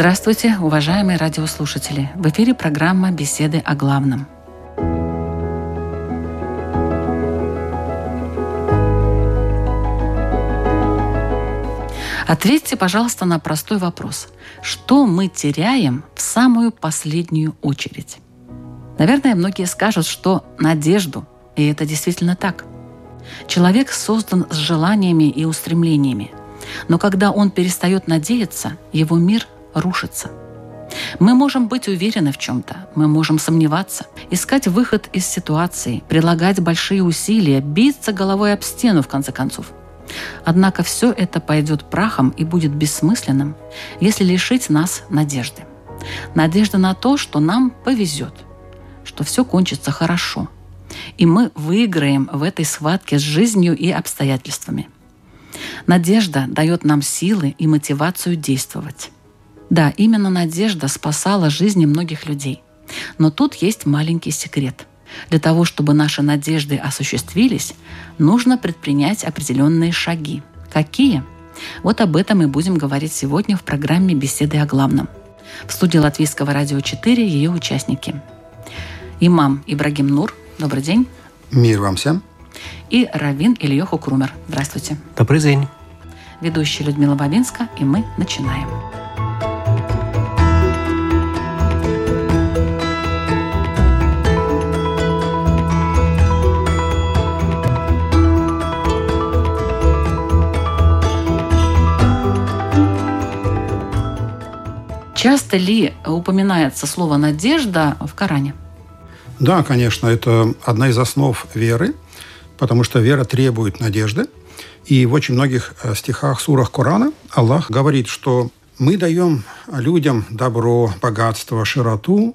Здравствуйте, уважаемые радиослушатели! В эфире программа «Беседы о главном». Ответьте, пожалуйста, на простой вопрос. Что мы теряем в самую последнюю очередь? Наверное, многие скажут, что надежду, и это действительно так. Человек создан с желаниями и устремлениями, но когда он перестает надеяться, его мир рушится. Мы можем быть уверены в чем-то, мы можем сомневаться, искать выход из ситуации, прилагать большие усилия, биться головой об стену, в конце концов. Однако все это пойдет прахом и будет бессмысленным, если лишить нас надежды. Надежда на то, что нам повезет, что все кончится хорошо, и мы выиграем в этой схватке с жизнью и обстоятельствами. Надежда дает нам силы и мотивацию действовать. Да, именно надежда спасала жизни многих людей. Но тут есть маленький секрет. Для того, чтобы наши надежды осуществились, нужно предпринять определенные шаги. Какие? Вот об этом мы будем говорить сегодня в программе «Беседы о главном». В студии Латвийского радио 4 ее участники. Имам Ибрагим Нур. Добрый день. Мир вам всем. И Равин Ильёху Крумер. Здравствуйте. Добрый день. Ведущая Людмила Бабинска, и мы начинаем. Часто ли упоминается слово «надежда» в Коране? Да, конечно, это одна из основ веры, потому что вера требует надежды. И в очень многих э, стихах, сурах Корана Аллах говорит, что мы даем людям добро, богатство, широту,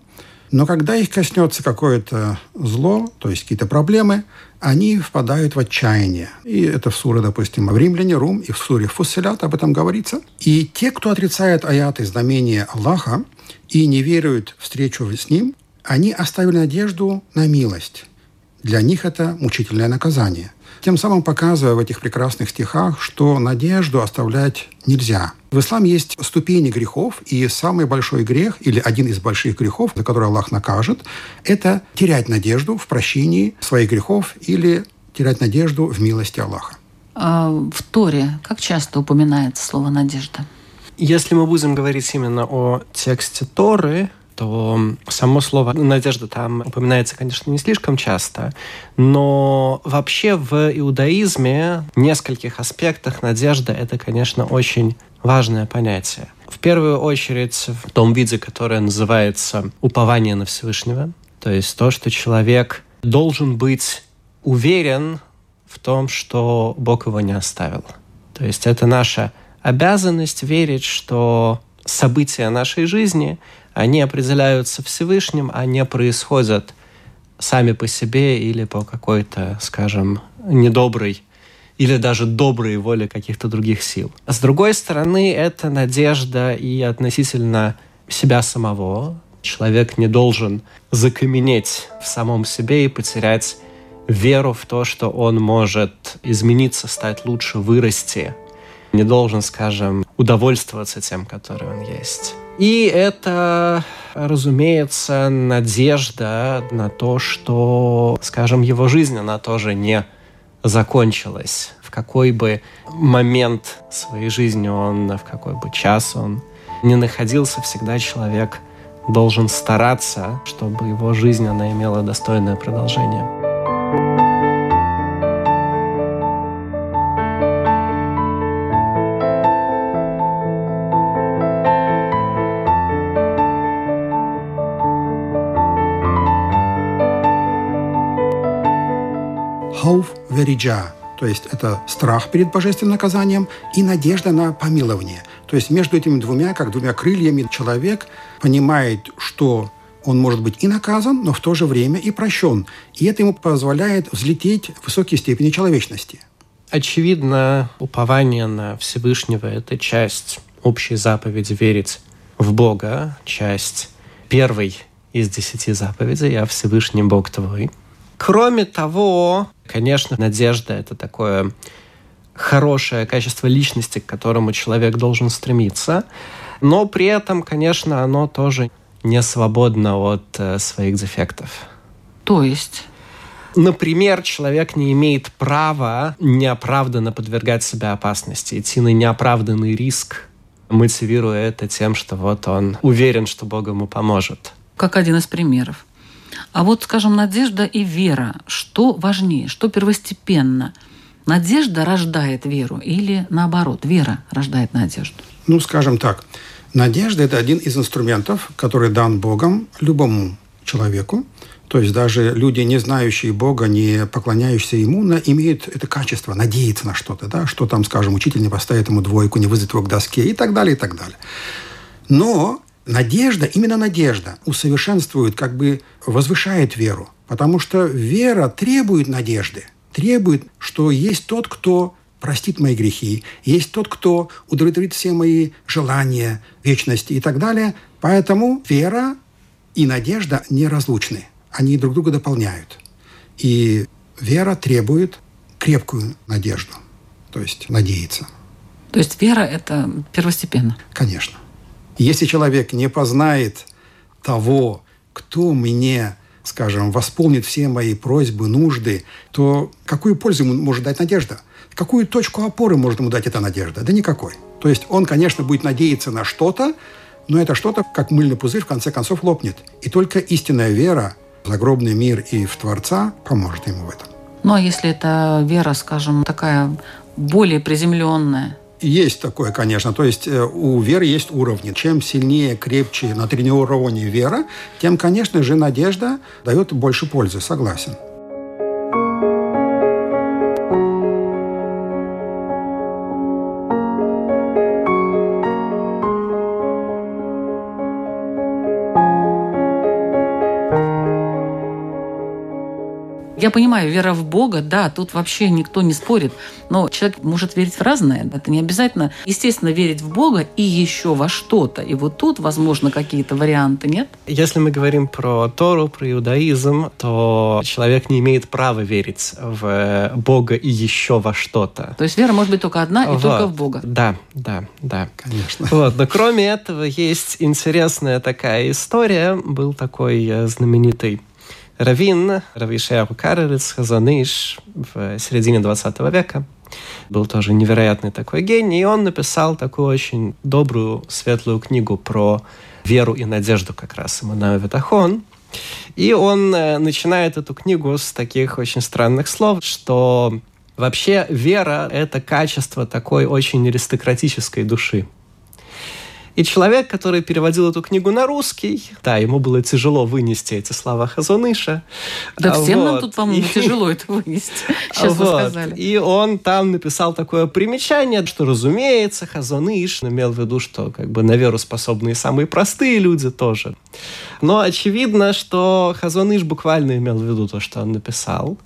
но когда их коснется какое-то зло, то есть какие-то проблемы, они впадают в отчаяние. И это в суре, допустим, в Римляне, Рум, и в суре Фусселят об этом говорится. И те, кто отрицает аяты, знамения Аллаха, и не веруют в встречу с Ним, они оставили надежду на милость. Для них это мучительное наказание. Тем самым показывая в этих прекрасных стихах, что надежду оставлять нельзя. В исламе есть ступени грехов, и самый большой грех, или один из больших грехов, за который Аллах накажет, это терять надежду в прощении своих грехов или терять надежду в милости Аллаха. А в Торе как часто упоминается слово «надежда»? Если мы будем говорить именно о тексте Торы, то само слово «надежда» там упоминается, конечно, не слишком часто, но вообще в иудаизме в нескольких аспектах надежда – это, конечно, очень важное понятие. В первую очередь в том виде, которое называется упование на Всевышнего, то есть то, что человек должен быть уверен в том, что Бог его не оставил. То есть это наша обязанность верить, что события нашей жизни они определяются Всевышним, а не происходят сами по себе или по какой-то, скажем, недоброй или даже доброй воле каких-то других сил. С другой стороны, это надежда и относительно себя самого. Человек не должен закаменеть в самом себе и потерять веру в то, что он может измениться, стать лучше, вырасти. Не должен, скажем, удовольствоваться тем, который он есть. И это, разумеется, надежда на то, что, скажем, его жизнь, она тоже не закончилась. В какой бы момент своей жизни он, в какой бы час он не находился, всегда человек должен стараться, чтобы его жизнь, она имела достойное продолжение. Вериджа то есть это страх перед божественным наказанием и надежда на помилование. То есть между этими двумя, как двумя крыльями, человек понимает, что он может быть и наказан, но в то же время и прощен. И это ему позволяет взлететь в высокие степени человечности. Очевидно, упование на Всевышнего – это часть общей заповеди верить в Бога, часть первой из десяти заповедей «Я Всевышний Бог твой». Кроме того, конечно, надежда – это такое хорошее качество личности, к которому человек должен стремиться, но при этом, конечно, оно тоже не свободно от э, своих дефектов. То есть? Например, человек не имеет права неоправданно подвергать себя опасности, идти на неоправданный риск, мотивируя это тем, что вот он уверен, что Бог ему поможет. Как один из примеров. А вот, скажем, надежда и вера. Что важнее, что первостепенно? Надежда рождает веру или наоборот, вера рождает надежду? Ну, скажем так, надежда – это один из инструментов, который дан Богом любому человеку. То есть даже люди, не знающие Бога, не поклоняющиеся Ему, имеют это качество, надеяться на что-то, да, что там, скажем, учитель не поставит ему двойку, не вызовет его к доске и так далее, и так далее. Но надежда, именно надежда, усовершенствует, как бы возвышает веру. Потому что вера требует надежды, требует, что есть тот, кто простит мои грехи, есть тот, кто удовлетворит все мои желания, вечности и так далее. Поэтому вера и надежда неразлучны. Они друг друга дополняют. И вера требует крепкую надежду, то есть надеяться. То есть вера – это первостепенно? Конечно. Если человек не познает того, кто мне, скажем, восполнит все мои просьбы, нужды, то какую пользу ему может дать надежда? Какую точку опоры может ему дать эта надежда? Да никакой. То есть он, конечно, будет надеяться на что-то, но это что-то, как мыльный пузырь, в конце концов лопнет. И только истинная вера в загробный мир и в Творца поможет ему в этом. Ну а если это вера, скажем, такая более приземленная, есть такое, конечно. То есть э, у веры есть уровни. Чем сильнее, крепче, на тренировании вера, тем, конечно же, надежда дает больше пользы. Согласен. Я понимаю, вера в Бога, да, тут вообще никто не спорит. Но человек может верить в разное. Это не обязательно, естественно, верить в Бога и еще во что-то. И вот тут, возможно, какие-то варианты, нет? Если мы говорим про Тору, про иудаизм, то человек не имеет права верить в Бога и еще во что-то. То есть вера может быть только одна и вот. только в Бога. Да, да, да. Конечно. Вот. Но кроме этого есть интересная такая история. Был такой э, знаменитый Равин, Равишаяху Карелец, Хазаныш в середине 20 века. Был тоже невероятный такой гений, и он написал такую очень добрую, светлую книгу про веру и надежду как раз Иммануэл Ветахон. И он э, начинает эту книгу с таких очень странных слов, что вообще вера — это качество такой очень аристократической души. И человек, который переводил эту книгу на русский, да, ему было тяжело вынести эти слова Хазуныша. Да а всем вот. нам тут, по-моему, и... тяжело это вынести. Сейчас вот. вы сказали. И он там написал такое примечание, что, разумеется, Хазуныш имел в виду, что как бы на веру способны самые простые люди тоже. Но очевидно, что Хазуныш буквально имел в виду то, что он написал.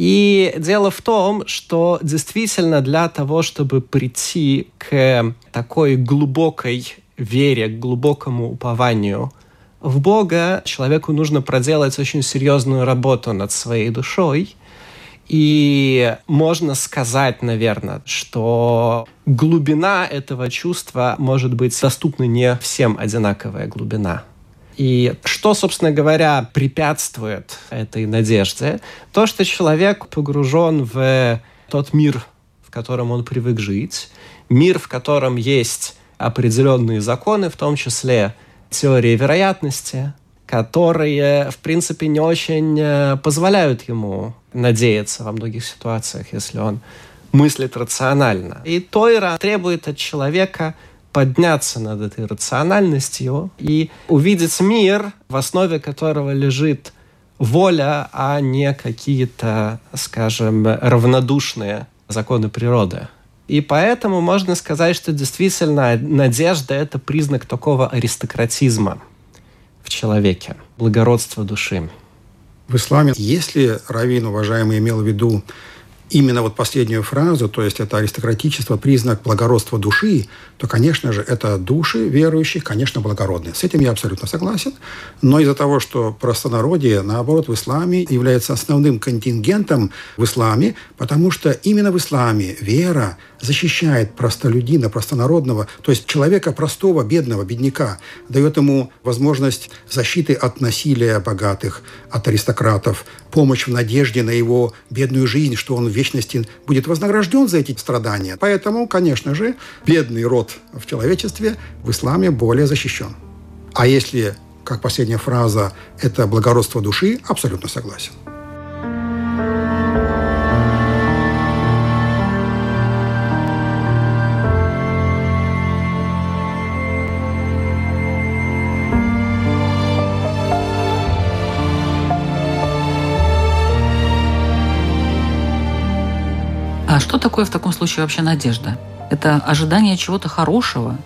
И дело в том, что действительно для того, чтобы прийти к такой глубокой вере, к глубокому упованию в Бога, человеку нужно проделать очень серьезную работу над своей душой. И можно сказать, наверное, что глубина этого чувства может быть доступна не всем одинаковая глубина. И что, собственно говоря, препятствует этой надежде? То, что человек погружен в тот мир, в котором он привык жить, мир, в котором есть определенные законы, в том числе теории вероятности, которые, в принципе, не очень э, позволяют ему надеяться во многих ситуациях, если он мыслит рационально. И Тойра требует от человека подняться над этой рациональностью и увидеть мир, в основе которого лежит воля, а не какие-то, скажем, равнодушные законы природы. И поэтому можно сказать, что действительно надежда – это признак такого аристократизма в человеке, благородства души. В исламе, если раввин, уважаемый, имел в виду именно вот последнюю фразу, то есть это аристократичество, признак благородства души, то, конечно же, это души верующих, конечно, благородные. С этим я абсолютно согласен. Но из-за того, что простонародье, наоборот, в исламе является основным контингентом в исламе, потому что именно в исламе вера защищает простолюдина, простонародного, то есть человека простого, бедного, бедняка, дает ему возможность защиты от насилия богатых, от аристократов, помощь в надежде на его бедную жизнь, что он в вечности будет вознагражден за эти страдания. Поэтому, конечно же, бедный род в человечестве в исламе более защищен. А если, как последняя фраза, это благородство души, абсолютно согласен. Что такое в таком случае вообще надежда? Это ожидание чего-то хорошего,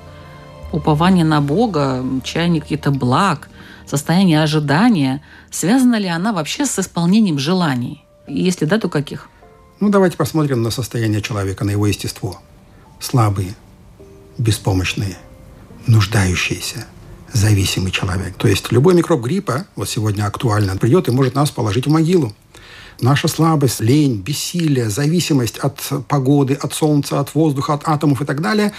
упование на Бога, чаяние каких-то благ, состояние ожидания. Связана ли она вообще с исполнением желаний? И если да, то каких? Ну, давайте посмотрим на состояние человека, на его естество. Слабый, беспомощный, нуждающийся, зависимый человек. То есть любой микроб гриппа, вот сегодня актуально, придет и может нас положить в могилу. Наша слабость, лень, бессилие, зависимость от погоды, от солнца, от воздуха, от атомов и так далее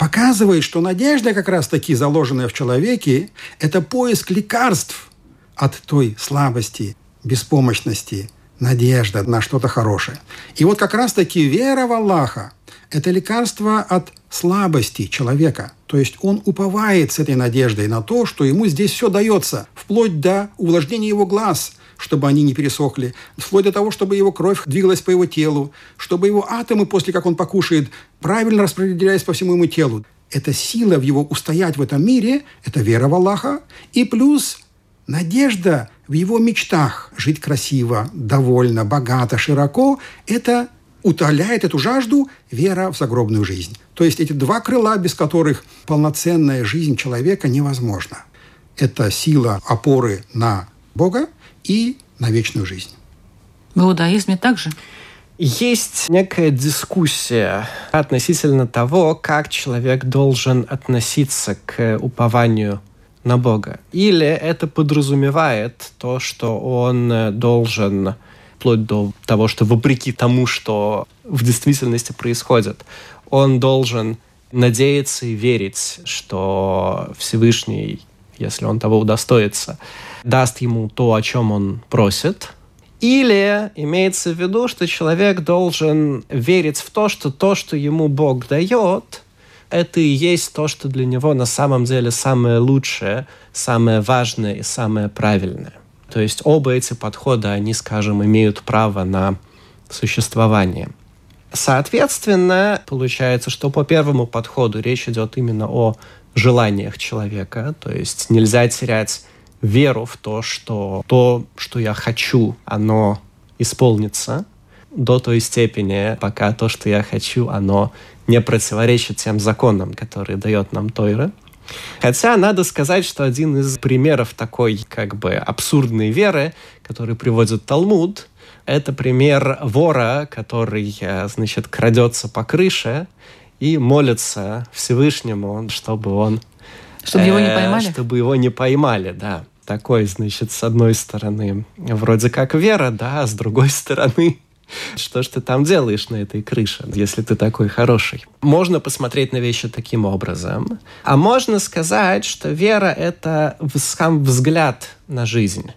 показывает, что надежда, как раз-таки заложенная в человеке, это поиск лекарств от той слабости, беспомощности, надежда на что-то хорошее. И вот как раз-таки вера в Аллаха – это лекарство от слабости человека. То есть он уповает с этой надеждой на то, что ему здесь все дается, вплоть до увлажнения его глаз – чтобы они не пересохли, вплоть до того, чтобы его кровь двигалась по его телу, чтобы его атомы, после как он покушает, правильно распределялись по всему ему телу. Это сила в его устоять в этом мире, это вера в Аллаха, и плюс надежда в его мечтах жить красиво, довольно, богато, широко, это утоляет эту жажду вера в загробную жизнь. То есть эти два крыла, без которых полноценная жизнь человека невозможна. Это сила опоры на Бога и на вечную жизнь. В иудаизме также? Есть некая дискуссия относительно того, как человек должен относиться к упованию на Бога. Или это подразумевает то, что он должен, вплоть до того, что вопреки тому, что в действительности происходит, он должен надеяться и верить, что Всевышний, если он того удостоится, даст ему то, о чем он просит. Или имеется в виду, что человек должен верить в то, что то, что ему Бог дает, это и есть то, что для него на самом деле самое лучшее, самое важное и самое правильное. То есть оба эти подхода, они, скажем, имеют право на существование. Соответственно, получается, что по первому подходу речь идет именно о желаниях человека, то есть нельзя терять веру в то, что то, что я хочу, оно исполнится до той степени, пока то, что я хочу, оно не противоречит тем законам, которые дает нам Тойра. Хотя надо сказать, что один из примеров такой как бы абсурдной веры, который приводит Талмуд, это пример вора, который, э, значит, крадется по крыше и молится Всевышнему, чтобы он... Чтобы его не э, поймали? Чтобы его не поймали, да такой, значит, с одной стороны, вроде как вера, да, а с другой стороны, что ж ты там делаешь на этой крыше, если ты такой хороший? Можно посмотреть на вещи таким образом. А можно сказать, что вера — это сам взгляд на жизнь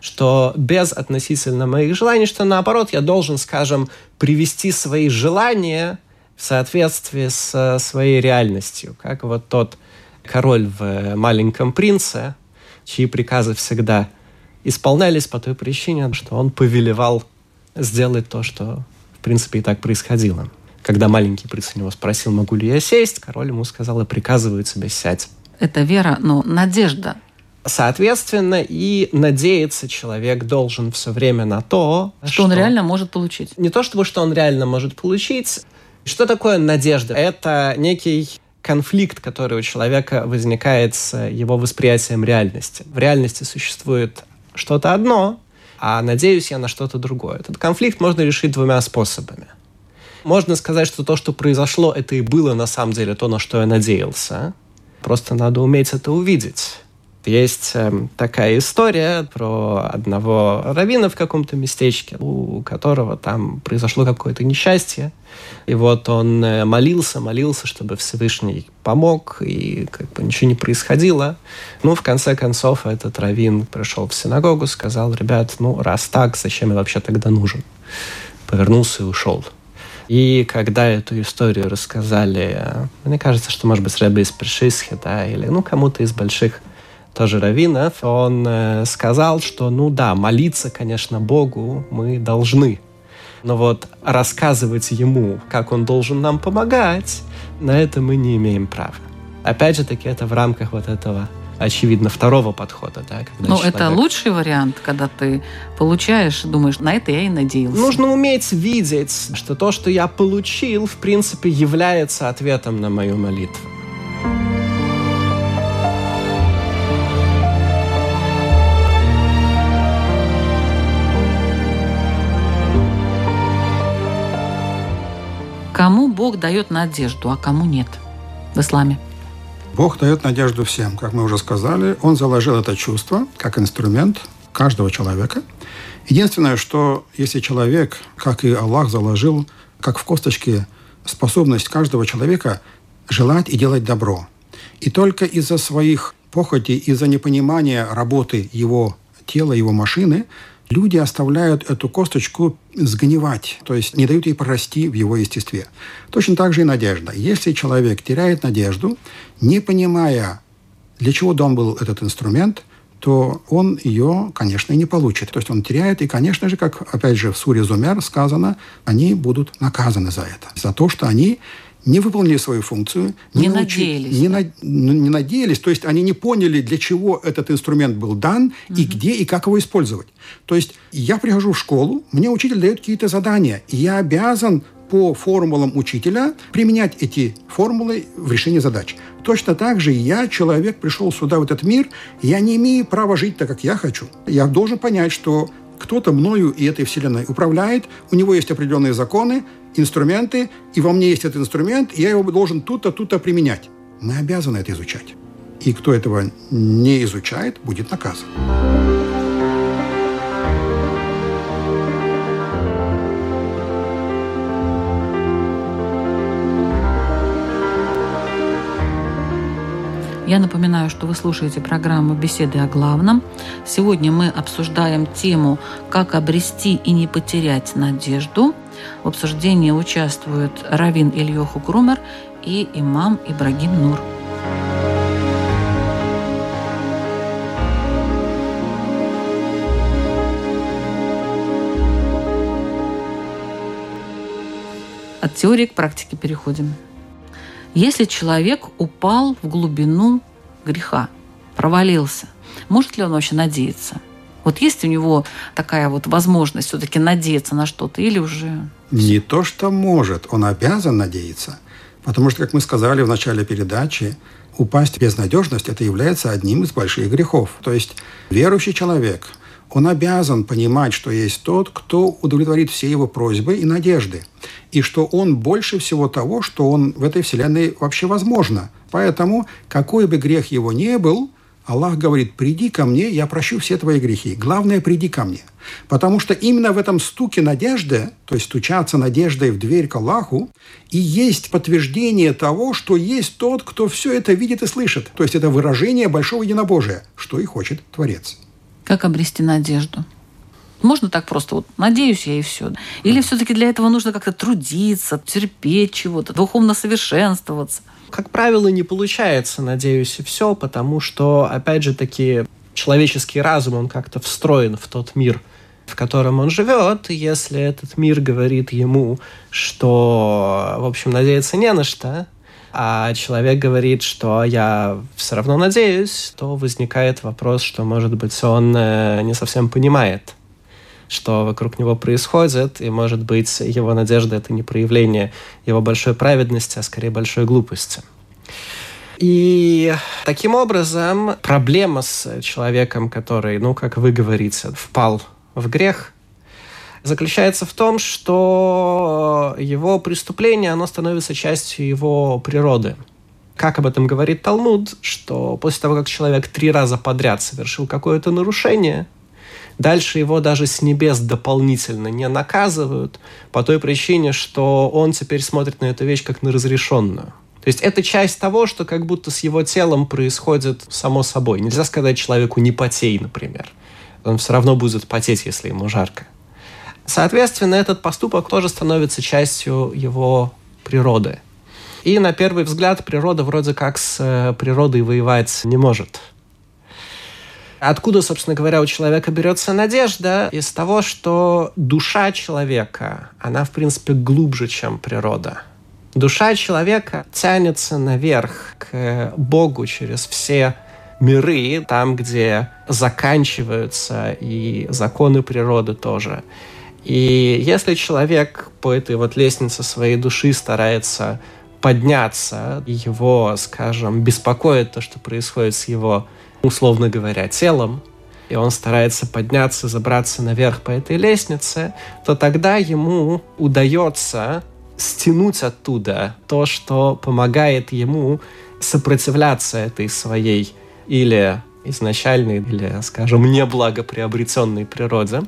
что без относительно моих желаний, что наоборот я должен, скажем, привести свои желания в соответствии с своей реальностью. Как вот тот король в «Маленьком принце», чьи приказы всегда исполнялись по той причине, что он повелевал сделать то, что, в принципе, и так происходило. Когда маленький принц у него спросил, могу ли я сесть, король ему сказал, и приказывает себе сядь. Это вера, но надежда. Соответственно, и надеяться человек должен все время на то, что, что он реально может получить. Не то чтобы что он реально может получить. Что такое надежда? Это некий конфликт, который у человека возникает с его восприятием реальности. В реальности существует что-то одно, а надеюсь я на что-то другое. Этот конфликт можно решить двумя способами. Можно сказать, что то, что произошло, это и было на самом деле то, на что я надеялся. Просто надо уметь это увидеть. Есть э, такая история про одного раввина в каком-то местечке, у которого там произошло какое-то несчастье. И вот он э, молился, молился, чтобы Всевышний помог, и как бы ничего не происходило. Ну, в конце концов, этот раввин пришел в синагогу, сказал, ребят, ну, раз так, зачем я вообще тогда нужен? Повернулся и ушел. И когда эту историю рассказали, э, мне кажется, что, может быть, Рэбе из Пришисхи, да, или, ну, кому-то из больших тоже раввинов, он э, сказал, что, ну да, молиться, конечно, Богу мы должны. Но вот рассказывать ему, как он должен нам помогать, на это мы не имеем права. Опять же таки, это в рамках вот этого очевидно, второго подхода. Да, когда ну, это лучший вариант, когда ты получаешь, думаешь, на это я и надеялся. Нужно уметь видеть, что то, что я получил, в принципе, является ответом на мою молитву. Кому Бог дает надежду, а кому нет в исламе? Бог дает надежду всем. Как мы уже сказали, Он заложил это чувство как инструмент каждого человека. Единственное, что если человек, как и Аллах заложил, как в косточке, способность каждого человека желать и делать добро. И только из-за своих похотей, из-за непонимания работы его тела, его машины, люди оставляют эту косточку сгнивать, то есть не дают ей прорасти в его естестве. Точно так же и надежда. Если человек теряет надежду, не понимая, для чего дан был этот инструмент, то он ее, конечно, и не получит. То есть он теряет, и, конечно же, как, опять же, в Суре Зумер сказано, они будут наказаны за это. За то, что они не выполнили свою функцию, не, не надеялись, не, на, ну, не надеялись, то есть они не поняли, для чего этот инструмент был дан угу. и где и как его использовать. То есть я прихожу в школу, мне учитель дает какие-то задания, и я обязан по формулам учителя применять эти формулы в решении задач. Точно так же я, человек, пришел сюда, в этот мир, я не имею права жить так, как я хочу. Я должен понять, что кто-то мною и этой вселенной управляет, у него есть определенные законы, инструменты, и во мне есть этот инструмент, и я его должен тут-то, тут-то применять. Мы обязаны это изучать. И кто этого не изучает, будет наказан. Я напоминаю, что вы слушаете программу «Беседы о главном». Сегодня мы обсуждаем тему «Как обрести и не потерять надежду». В обсуждении участвуют Равин Ильёху Грумер и имам Ибрагим Нур. От теории к практике переходим. Если человек упал в глубину греха, провалился, может ли он вообще надеяться? Вот есть у него такая вот возможность все-таки надеяться на что-то или уже... Не то, что может, он обязан надеяться. Потому что, как мы сказали в начале передачи, упасть в безнадежность – это является одним из больших грехов. То есть верующий человек, он обязан понимать, что есть тот, кто удовлетворит все его просьбы и надежды. И что он больше всего того, что он в этой вселенной вообще возможно. Поэтому, какой бы грех его не был, Аллах говорит, приди ко мне, я прощу все твои грехи. Главное, приди ко мне. Потому что именно в этом стуке надежды, то есть стучаться надеждой в дверь к Аллаху, и есть подтверждение того, что есть тот, кто все это видит и слышит. То есть это выражение большого единобожия, что и хочет Творец. Как обрести надежду? Можно так просто, вот надеюсь я и все. Или все-таки для этого нужно как-то трудиться, терпеть чего-то, духовно совершенствоваться? Как правило, не получается, надеюсь, и все, потому что, опять же таки, человеческий разум, он как-то встроен в тот мир, в котором он живет, если этот мир говорит ему, что, в общем, надеяться не на что, а человек говорит, что я все равно надеюсь, то возникает вопрос, что, может быть, он э, не совсем понимает, что вокруг него происходит, и, может быть, его надежда — это не проявление его большой праведности, а скорее большой глупости. И таким образом проблема с человеком, который, ну, как вы говорите, впал в грех, заключается в том, что его преступление, оно становится частью его природы. Как об этом говорит Талмуд, что после того, как человек три раза подряд совершил какое-то нарушение, дальше его даже с небес дополнительно не наказывают по той причине, что он теперь смотрит на эту вещь как на разрешенную. То есть это часть того, что как будто с его телом происходит само собой. Нельзя сказать человеку «не потей», например. Он все равно будет потеть, если ему жарко. Соответственно, этот поступок тоже становится частью его природы. И на первый взгляд природа вроде как с э, природой воевать не может. Откуда, собственно говоря, у человека берется надежда? Из того, что душа человека, она, в принципе, глубже, чем природа. Душа человека тянется наверх к Богу через все миры, там, где заканчиваются и законы природы тоже. И если человек по этой вот лестнице своей души старается подняться, его, скажем, беспокоит то, что происходит с его, условно говоря, телом, и он старается подняться, забраться наверх по этой лестнице, то тогда ему удается стянуть оттуда то, что помогает ему сопротивляться этой своей или изначальной, или, скажем, неблагоприобретенной природе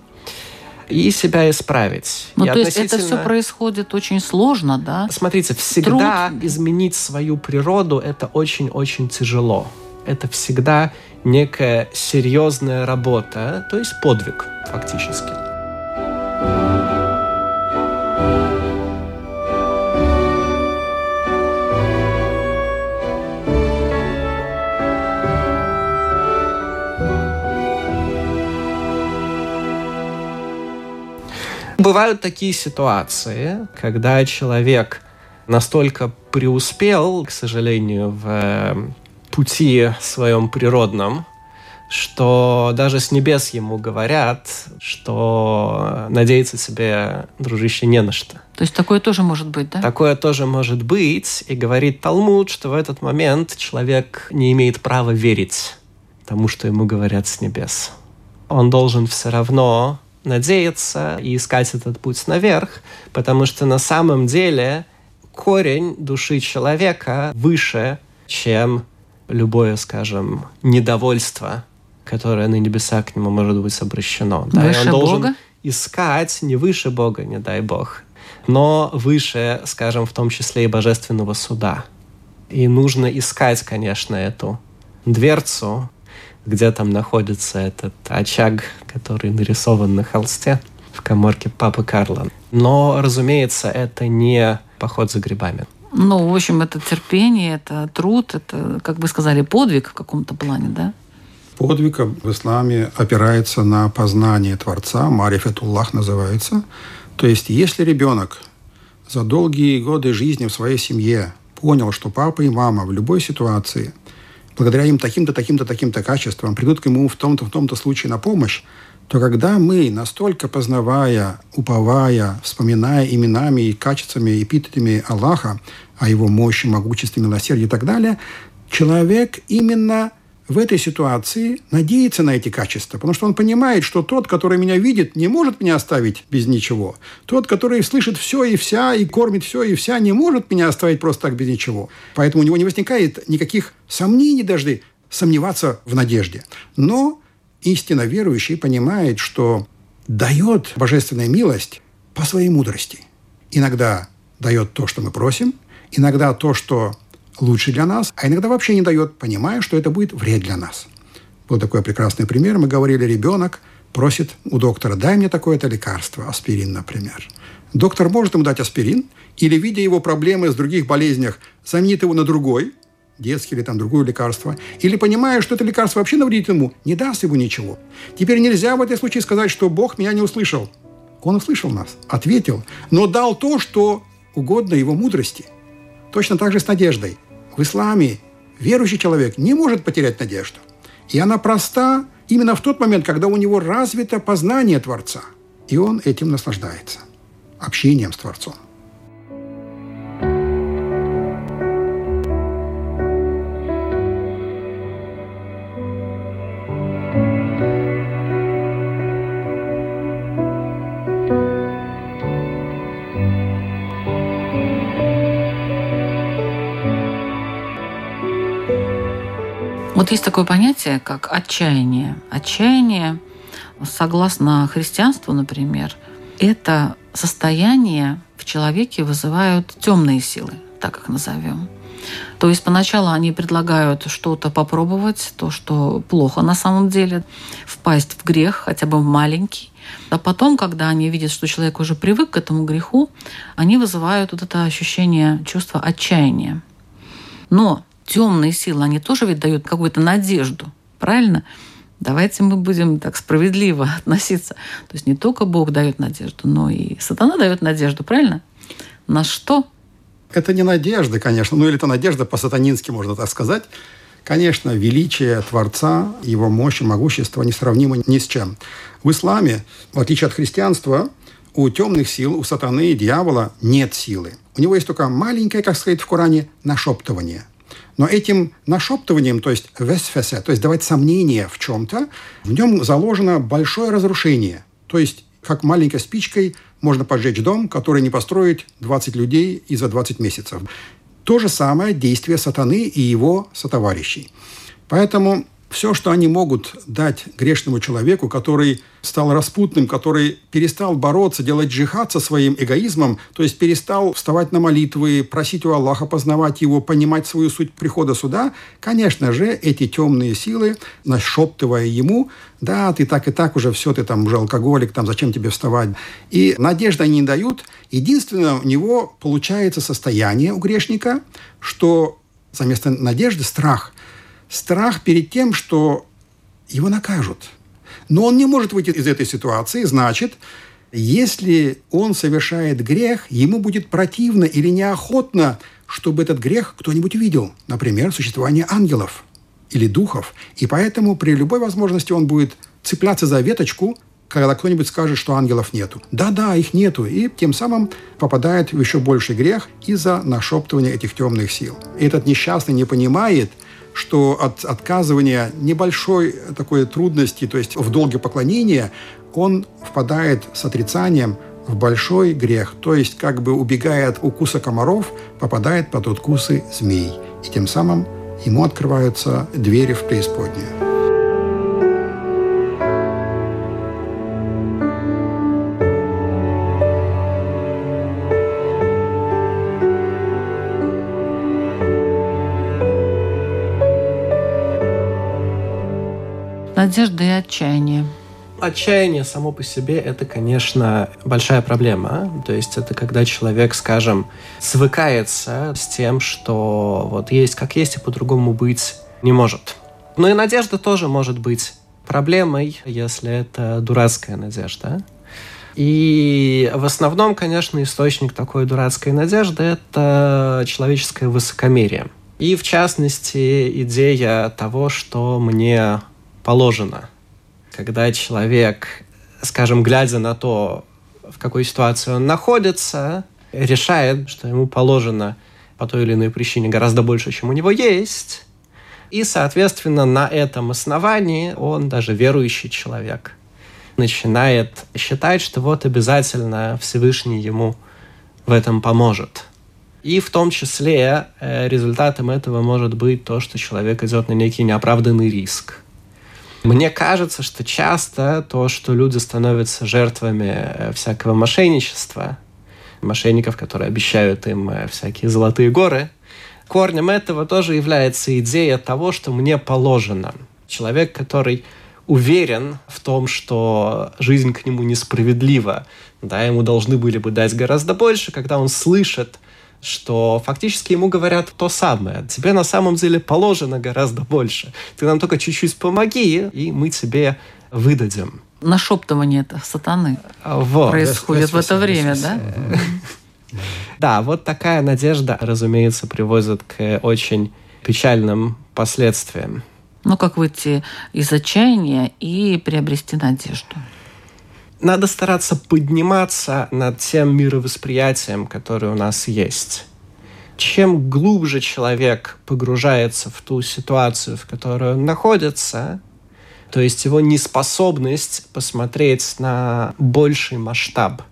и себя исправить. Ну, и то есть это все происходит очень сложно, да? Смотрите, всегда Труд. изменить свою природу это очень-очень тяжело. Это всегда некая серьезная работа, то есть подвиг фактически. Бывают такие ситуации, когда человек настолько преуспел, к сожалению, в э, пути своем природном, что даже с небес ему говорят, что надеяться себе, дружище, не на что. То есть такое тоже может быть, да? Такое тоже может быть, и говорит Талмуд, что в этот момент человек не имеет права верить тому, что ему говорят с небес. Он должен все равно надеяться и искать этот путь наверх, потому что на самом деле корень души человека выше, чем любое, скажем, недовольство, которое на небеса к нему может быть обращено. Да, выше и он должен Бога? искать не выше Бога, не дай Бог, но выше, скажем, в том числе и божественного суда. И нужно искать, конечно, эту дверцу, где там находится этот очаг, который нарисован на холсте в коморке папы Карла. Но, разумеется, это не поход за грибами. Ну, в общем, это терпение, это труд, это, как бы сказали, подвиг в каком-то плане, да? Подвиг в исламе опирается на познание Творца, Марифетуллах называется. То есть, если ребенок за долгие годы жизни в своей семье понял, что папа и мама в любой ситуации благодаря им таким-то, таким-то, таким-то качествам придут к ему в том-то, в том-то случае на помощь, то когда мы, настолько познавая, уповая, вспоминая именами и качествами, эпитетами Аллаха, о его мощи, могуществе, милосердии и так далее, человек именно в этой ситуации надеется на эти качества, потому что он понимает, что тот, который меня видит, не может меня оставить без ничего. Тот, который слышит все и вся, и кормит все и вся, не может меня оставить просто так без ничего. Поэтому у него не возникает никаких сомнений даже сомневаться в надежде. Но истинно верующий понимает, что дает божественная милость по своей мудрости. Иногда дает то, что мы просим, иногда то, что лучше для нас, а иногда вообще не дает, понимая, что это будет вред для нас. Был такой прекрасный пример. Мы говорили, ребенок просит у доктора, дай мне такое-то лекарство, аспирин, например. Доктор может ему дать аспирин, или, видя его проблемы с других болезнях, заменит его на другой, детский или там другое лекарство, или понимая, что это лекарство вообще навредит ему, не даст ему ничего. Теперь нельзя в этом случае сказать, что Бог меня не услышал. Он услышал нас, ответил, но дал то, что угодно его мудрости – Точно так же с надеждой. В исламе верующий человек не может потерять надежду. И она проста именно в тот момент, когда у него развито познание Творца. И он этим наслаждается. Общением с Творцом. Вот есть такое понятие, как отчаяние. Отчаяние, согласно христианству, например, это состояние в человеке вызывают темные силы, так их назовем. То есть поначалу они предлагают что-то попробовать, то, что плохо на самом деле, впасть в грех, хотя бы в маленький. А потом, когда они видят, что человек уже привык к этому греху, они вызывают вот это ощущение, чувство отчаяния. Но темные силы, они тоже ведь дают какую-то надежду, правильно? Давайте мы будем так справедливо относиться. То есть не только Бог дает надежду, но и сатана дает надежду, правильно? На что? Это не надежда, конечно, ну или это надежда по-сатанински, можно так сказать. Конечно, величие Творца, его мощь и могущество несравнимо ни с чем. В исламе, в отличие от христианства, у темных сил, у сатаны и дьявола нет силы. У него есть только маленькое, как сказать в Коране, нашептывание. Но этим нашептыванием, то есть весфесе, то есть давать сомнения в чем-то, в нем заложено большое разрушение. То есть как маленькой спичкой можно поджечь дом, который не построить 20 людей и за 20 месяцев. То же самое действие сатаны и его сотоварищей. Поэтому все, что они могут дать грешному человеку, который стал распутным, который перестал бороться, делать джихад со своим эгоизмом, то есть перестал вставать на молитвы, просить у Аллаха, познавать его, понимать свою суть прихода сюда, конечно же, эти темные силы, нашептывая ему, да, ты так и так уже все, ты там уже алкоголик, там зачем тебе вставать. И надежды они не дают. Единственное, у него получается состояние у грешника, что за место надежды страх – страх перед тем, что его накажут. Но он не может выйти из этой ситуации, значит, если он совершает грех, ему будет противно или неохотно, чтобы этот грех кто-нибудь увидел. Например, существование ангелов или духов. И поэтому при любой возможности он будет цепляться за веточку, когда кто-нибудь скажет, что ангелов нету. Да-да, их нету. И тем самым попадает в еще больший грех из-за нашептывания этих темных сил. И этот несчастный не понимает – что от отказывания небольшой такой трудности, то есть в долге поклонения, он впадает с отрицанием в большой грех, то есть как бы убегая от укуса комаров, попадает под укусы змей. И тем самым ему открываются двери в преисподнюю. Надежда и отчаяние. Отчаяние само по себе это, конечно, большая проблема. То есть это когда человек, скажем, свыкается с тем, что вот есть как есть, и по-другому быть не может. Но и надежда тоже может быть проблемой, если это дурацкая надежда. И в основном, конечно, источник такой дурацкой надежды – это человеческое высокомерие. И, в частности, идея того, что мне положено. Когда человек, скажем, глядя на то, в какой ситуации он находится, решает, что ему положено по той или иной причине гораздо больше, чем у него есть, и, соответственно, на этом основании он, даже верующий человек, начинает считать, что вот обязательно Всевышний ему в этом поможет. И в том числе э, результатом этого может быть то, что человек идет на некий неоправданный риск. Мне кажется, что часто то, что люди становятся жертвами э, всякого мошенничества, мошенников, которые обещают им э, всякие золотые горы, корнем этого тоже является идея того, что мне положено. Человек, который уверен в том, что жизнь к нему несправедлива, да, ему должны были бы дать гораздо больше, когда он слышит что фактически ему говорят то самое. Тебе на самом деле положено гораздо больше. Ты нам только чуть-чуть помоги, и мы тебе выдадим. Нашептывание это сатаны вот. происходит в это время, да? Да, вот такая надежда, разумеется, приводит к очень печальным последствиям. Ну, как выйти из отчаяния и приобрести надежду? Надо стараться подниматься над тем мировосприятием, которое у нас есть. Чем глубже человек погружается в ту ситуацию, в которой он находится, то есть его неспособность посмотреть на больший масштаб,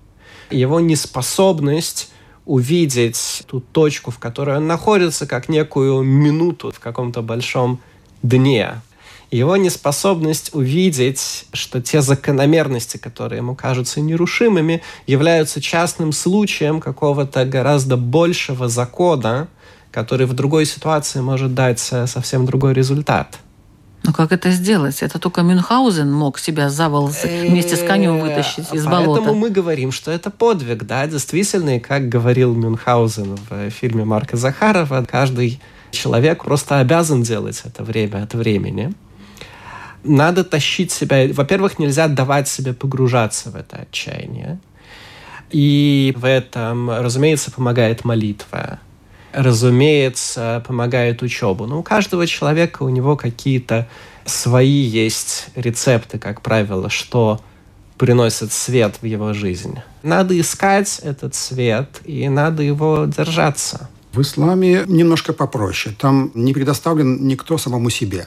его неспособность увидеть ту точку, в которой он находится, как некую минуту в каком-то большом дне. Его неспособность увидеть, что те закономерности, которые ему кажутся нерушимыми, являются частным случаем какого-то гораздо большего закона, который в другой ситуации может дать совсем другой результат. Но как это сделать? Это только Мюнхгаузен мог себя за волосы вместе с конем вытащить из болота. Поэтому мы говорим, что это подвиг, да, действительно, и как говорил Мюнхгаузен в фильме Марка Захарова, каждый человек просто обязан делать это время от времени. Надо тащить себя. Во-первых, нельзя давать себе погружаться в это отчаяние. И в этом, разумеется, помогает молитва разумеется, помогает учебу. Но у каждого человека у него какие-то свои есть рецепты, как правило, что приносит свет в его жизнь. Надо искать этот свет, и надо его держаться. В исламе немножко попроще. Там не предоставлен никто самому себе.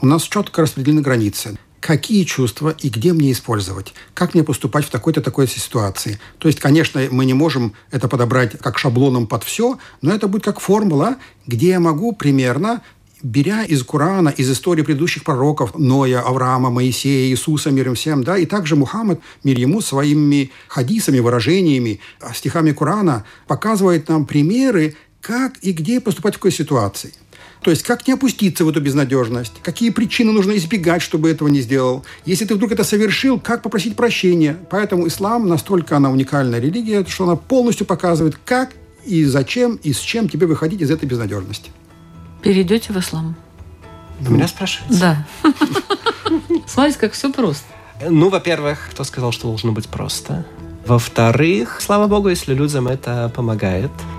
У нас четко распределены границы. Какие чувства и где мне использовать, как мне поступать в такой-то такой ситуации. То есть, конечно, мы не можем это подобрать как шаблоном под все, но это будет как формула, где я могу примерно беря из Корана, из истории предыдущих пророков, Ноя, Авраама, Моисея, Иисуса, мир им всем, да, и также Мухаммад, мир ему, своими хадисами, выражениями, стихами Корана показывает нам примеры, как и где поступать в какой ситуации – то есть как не опуститься в эту безнадежность, какие причины нужно избегать, чтобы этого не сделал. Если ты вдруг это совершил, как попросить прощения. Поэтому ислам настолько она уникальная религия, что она полностью показывает, как и зачем и с чем тебе выходить из этой безнадежности. Перейдете в ислам? Вы меня спрашиваете? Да. Смотрите, как все просто. Ну, во-первых, кто сказал, что должно быть просто? Во-вторых, слава богу, если людям это помогает –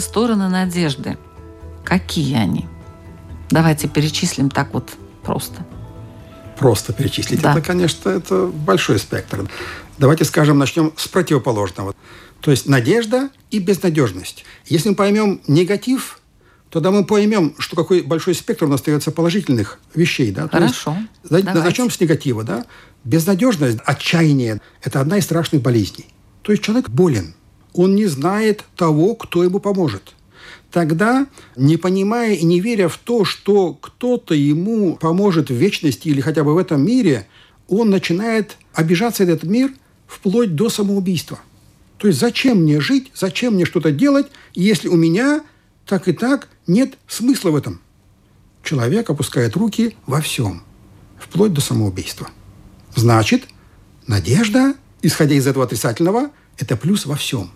Положительные стороны надежды. Какие они? Давайте перечислим так вот просто. Просто перечислить. Да. Это, конечно, это большой спектр. Давайте скажем, начнем с противоположного. То есть надежда и безнадежность. Если мы поймем негатив, тогда мы поймем, что какой большой спектр у нас остается положительных вещей. Да? Хорошо. То есть, начнем с негатива. Да? Безнадежность, отчаяние – это одна из страшных болезней. То есть человек болен – он не знает того, кто ему поможет. Тогда, не понимая и не веря в то, что кто-то ему поможет в вечности или хотя бы в этом мире, он начинает обижаться этот мир вплоть до самоубийства. То есть зачем мне жить, зачем мне что-то делать, если у меня так и так нет смысла в этом? Человек опускает руки во всем, вплоть до самоубийства. Значит, надежда, исходя из этого отрицательного, это плюс во всем.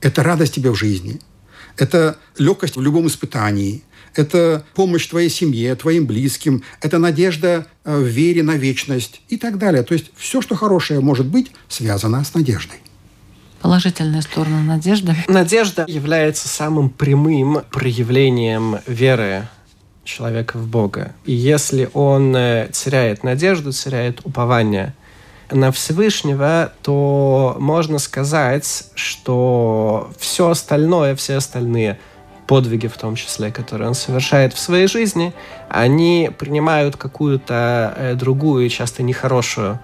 Это радость тебе в жизни. Это легкость в любом испытании. Это помощь твоей семье, твоим близким. Это надежда э, в вере на вечность и так далее. То есть все, что хорошее может быть, связано с надеждой. Положительная сторона надежды. Надежда является самым прямым проявлением веры человека в Бога. И если он э, теряет надежду, теряет упование на Всевышнего, то можно сказать, что все остальное, все остальные подвиги, в том числе, которые он совершает в своей жизни, они принимают какую-то э, другую, часто нехорошую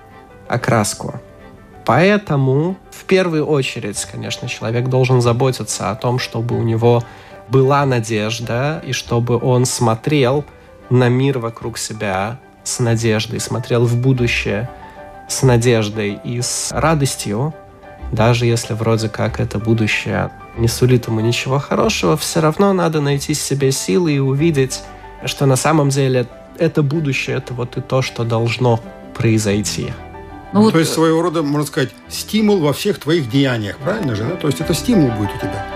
окраску. Поэтому в первую очередь, конечно, человек должен заботиться о том, чтобы у него была надежда, и чтобы он смотрел на мир вокруг себя с надеждой, смотрел в будущее – с надеждой и с радостью, даже если вроде как это будущее не сулит ему ничего хорошего, все равно надо найти себе силы и увидеть, что на самом деле это будущее, это вот и то, что должно произойти. Ну, вот, То есть своего рода, можно сказать, стимул во всех твоих деяниях, правильно же? Да? То есть это стимул будет у тебя.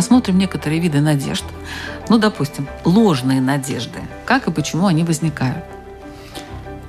Рассмотрим некоторые виды надежд. Ну, допустим, ложные надежды. Как и почему они возникают?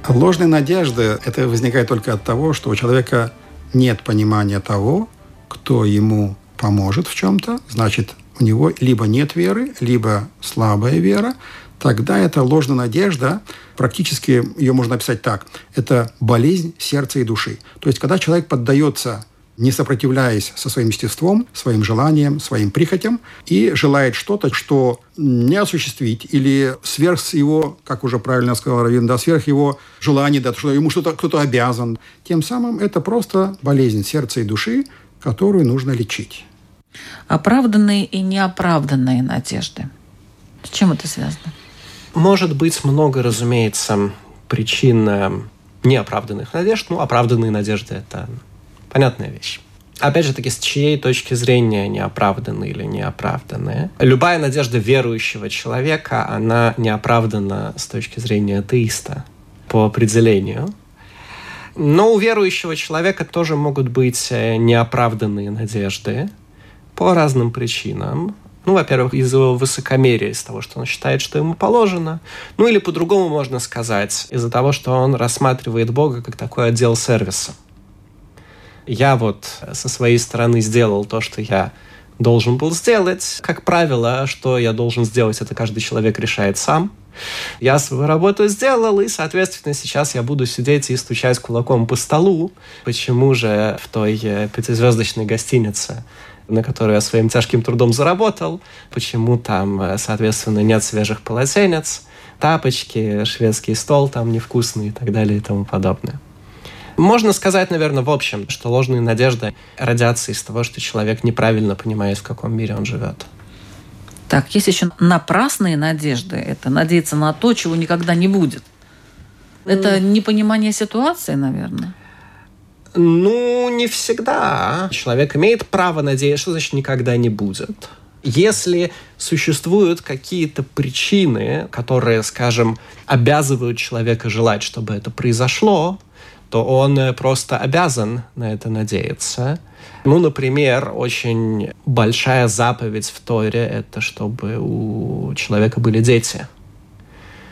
Ложные надежды – это возникает только от того, что у человека нет понимания того, кто ему поможет в чем-то, значит, у него либо нет веры, либо слабая вера, тогда эта ложная надежда, практически ее можно описать так, это болезнь сердца и души. То есть, когда человек поддается не сопротивляясь со своим естеством, своим желанием, своим прихотям, и желает что-то, что не осуществить, или сверх его, как уже правильно сказал Равин, да, сверх его желаний, да, что ему что-то кто-то обязан. Тем самым это просто болезнь сердца и души, которую нужно лечить. Оправданные и неоправданные надежды. С чем это связано? Может быть много, разумеется, причин неоправданных надежд. Ну, оправданные надежды – это понятная вещь. Опять же таки, с чьей точки зрения они оправданы или не оправданы. Любая надежда верующего человека, она не оправдана с точки зрения атеиста по определению. Но у верующего человека тоже могут быть э, неоправданные надежды по разным причинам. Ну, во-первых, из его высокомерия, из того, что он считает, что ему положено. Ну, или по-другому можно сказать, из-за того, что он рассматривает Бога как такой отдел сервиса я вот со своей стороны сделал то, что я должен был сделать. Как правило, что я должен сделать, это каждый человек решает сам. Я свою работу сделал, и, соответственно, сейчас я буду сидеть и стучать кулаком по столу. Почему же в той э, пятизвездочной гостинице, на которую я своим тяжким трудом заработал, почему там, э, соответственно, нет свежих полотенец, тапочки, шведский стол там невкусный и так далее и тому подобное. Можно сказать, наверное, в общем, что ложные надежды родятся из того, что человек неправильно понимает, в каком мире он живет. Так, есть еще напрасные надежды. Это надеяться на то, чего никогда не будет. Это непонимание ситуации, наверное. Ну, не всегда. Человек имеет право надеяться, что значит никогда не будет. Если существуют какие-то причины, которые, скажем, обязывают человека желать, чтобы это произошло, то он э, просто обязан на это надеяться. Ну, например, очень большая заповедь в Торе – это чтобы у человека были дети.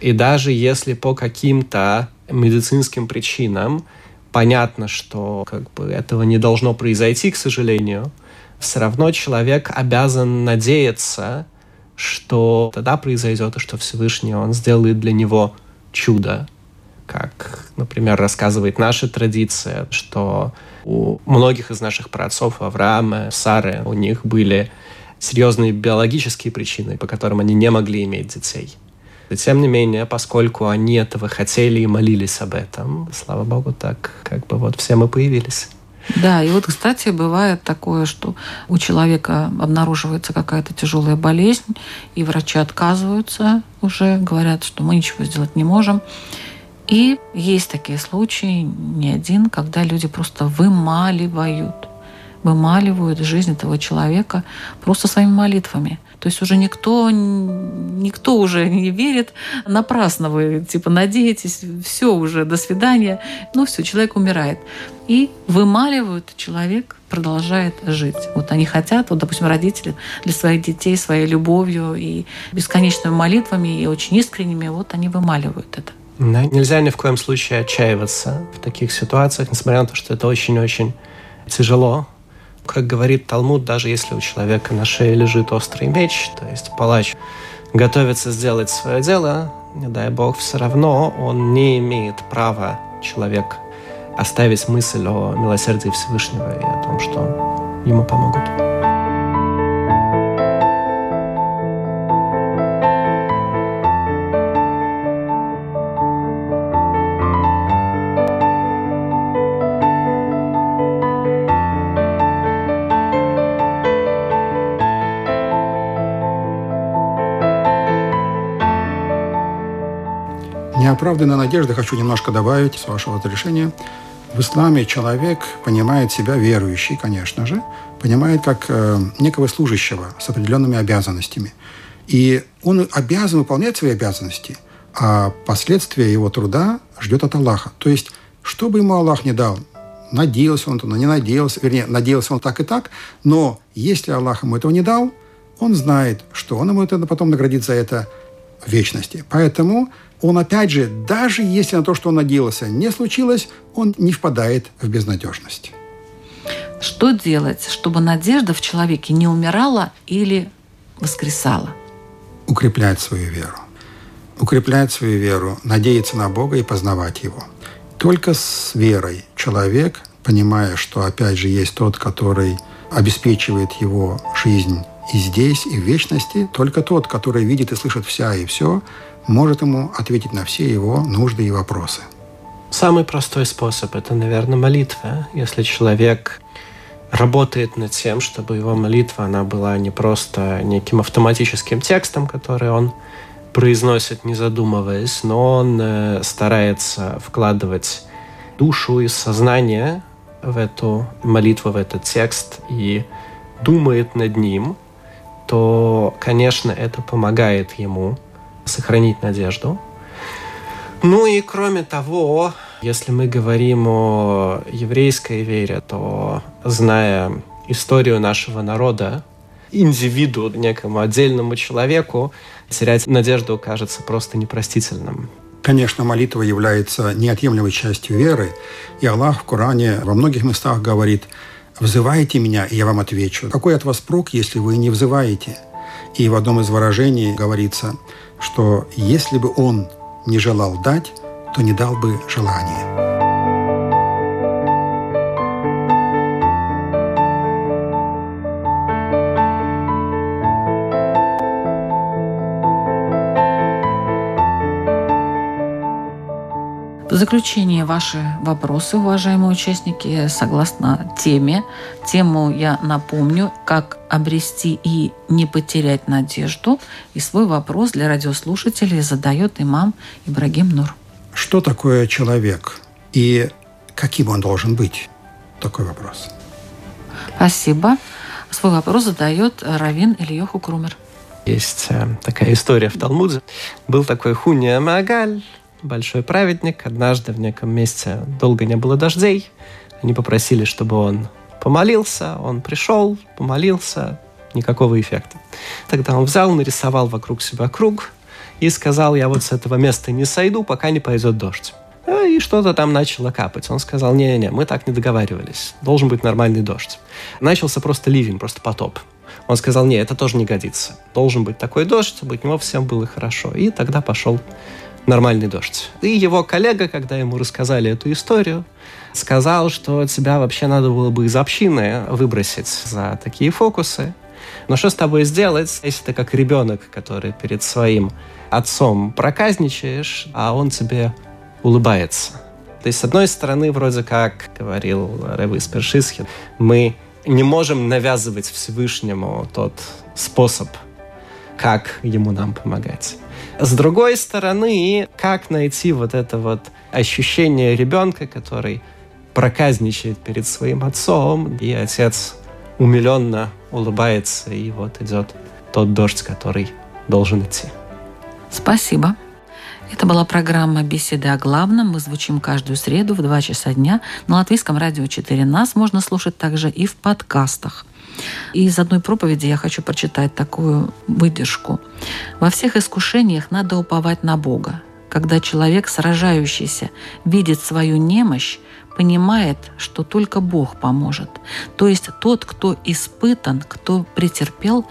И даже если по каким-то медицинским причинам понятно, что как бы этого не должно произойти, к сожалению, все равно человек обязан надеяться, что тогда произойдет, и что Всевышний он сделает для него чудо, как, например, рассказывает наша традиция, что у многих из наших праотцов, Авраама, Сары, у них были серьезные биологические причины, по которым они не могли иметь детей. И тем не менее, поскольку они этого хотели и молились об этом, слава богу, так как бы вот все мы появились. Да, и вот, кстати, бывает такое, что у человека обнаруживается какая-то тяжелая болезнь, и врачи отказываются уже, говорят, что мы ничего сделать не можем. И есть такие случаи, не один, когда люди просто вымаливают, вымаливают жизнь этого человека просто своими молитвами. То есть уже никто, никто уже не верит, напрасно вы типа надеетесь, все уже, до свидания. Ну все, человек умирает. И вымаливают, человек продолжает жить. Вот они хотят, вот, допустим, родители для своих детей своей любовью и бесконечными молитвами, и очень искренними, вот они вымаливают это. Да, нельзя ни в коем случае отчаиваться в таких ситуациях, несмотря на то, что это очень-очень тяжело. Как говорит Талмуд, даже если у человека на шее лежит острый меч, то есть палач готовится сделать свое дело, не дай бог, все равно он не имеет права, человек, оставить мысль о милосердии Всевышнего и о том, что ему помогут. Неоправданной надежды хочу немножко добавить, с вашего разрешения. В исламе человек понимает себя верующий, конечно же, понимает как э, некого служащего с определенными обязанностями. И он обязан выполнять свои обязанности, а последствия его труда ждет от Аллаха. То есть, что бы ему Аллах не дал, надеялся он, не надеялся, вернее, надеялся он так и так, но если Аллах ему этого не дал, он знает, что он ему это потом наградит за это в вечности. Поэтому он, опять же, даже если на то, что он надеялся, не случилось, он не впадает в безнадежность. Что делать, чтобы надежда в человеке не умирала или воскресала? Укреплять свою веру. Укреплять свою веру, надеяться на Бога и познавать Его. Только с верой человек, понимая, что опять же есть тот, который обеспечивает его жизнь и здесь, и в вечности, только тот, который видит и слышит вся и все, может ему ответить на все его нужды и вопросы. Самый простой способ – это, наверное, молитва. Если человек работает над тем, чтобы его молитва она была не просто неким автоматическим текстом, который он произносит, не задумываясь, но он э, старается вкладывать душу и сознание в эту молитву, в этот текст и думает над ним, то, конечно, это помогает ему сохранить надежду. Ну и кроме того, если мы говорим о еврейской вере, то зная историю нашего народа, индивиду, некому отдельному человеку, терять надежду кажется просто непростительным. Конечно, молитва является неотъемлемой частью веры, и Аллах в Коране во многих местах говорит «Взывайте меня, и я вам отвечу». Какой от вас прок, если вы не взываете? И в одном из выражений говорится, что если бы он не желал дать, то не дал бы желания. Заключение ваши вопросы, уважаемые участники, согласно теме. Тему я напомню, как обрести и не потерять надежду. И свой вопрос для радиослушателей задает имам Ибрагим Нур. Что такое человек и каким он должен быть? Такой вопрос. Спасибо. Свой вопрос задает Равин Ильёху Крумер. Есть э, такая история в Талмуде. Был такой Хуния Магаль, большой праведник. Однажды в неком месте долго не было дождей. Они попросили, чтобы он помолился. Он пришел, помолился. Никакого эффекта. Тогда он взял, нарисовал вокруг себя круг и сказал, я вот с этого места не сойду, пока не пойдет дождь. А, и что-то там начало капать. Он сказал, не-не-не, мы так не договаривались. Должен быть нормальный дождь. Начался просто ливень, просто потоп. Он сказал, не, это тоже не годится. Должен быть такой дождь, чтобы от него всем было хорошо. И тогда пошел нормальный дождь. И его коллега, когда ему рассказали эту историю, сказал, что тебя вообще надо было бы из общины выбросить за такие фокусы. Но что с тобой сделать, если ты как ребенок, который перед своим отцом проказничаешь, а он тебе улыбается? То есть, с одной стороны, вроде как говорил Рэб Першисхин, мы не можем навязывать Всевышнему тот способ, как ему нам помогать. С другой стороны, как найти вот это вот ощущение ребенка, который проказничает перед своим отцом, и отец умиленно улыбается, и вот идет тот дождь, который должен идти. Спасибо. Это была программа «Беседы о главном». Мы звучим каждую среду в 2 часа дня. На Латвийском радио 4 нас можно слушать также и в подкастах. И из одной проповеди я хочу прочитать такую выдержку. «Во всех искушениях надо уповать на Бога. Когда человек, сражающийся, видит свою немощь, понимает, что только Бог поможет. То есть тот, кто испытан, кто претерпел,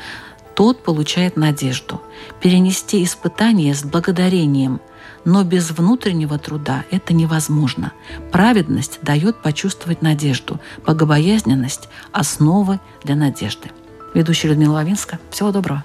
тот получает надежду. Перенести испытание с благодарением, но без внутреннего труда это невозможно. Праведность дает почувствовать надежду, богобоязненность – основы для надежды. Ведущая Людмила Лавинска. Всего доброго.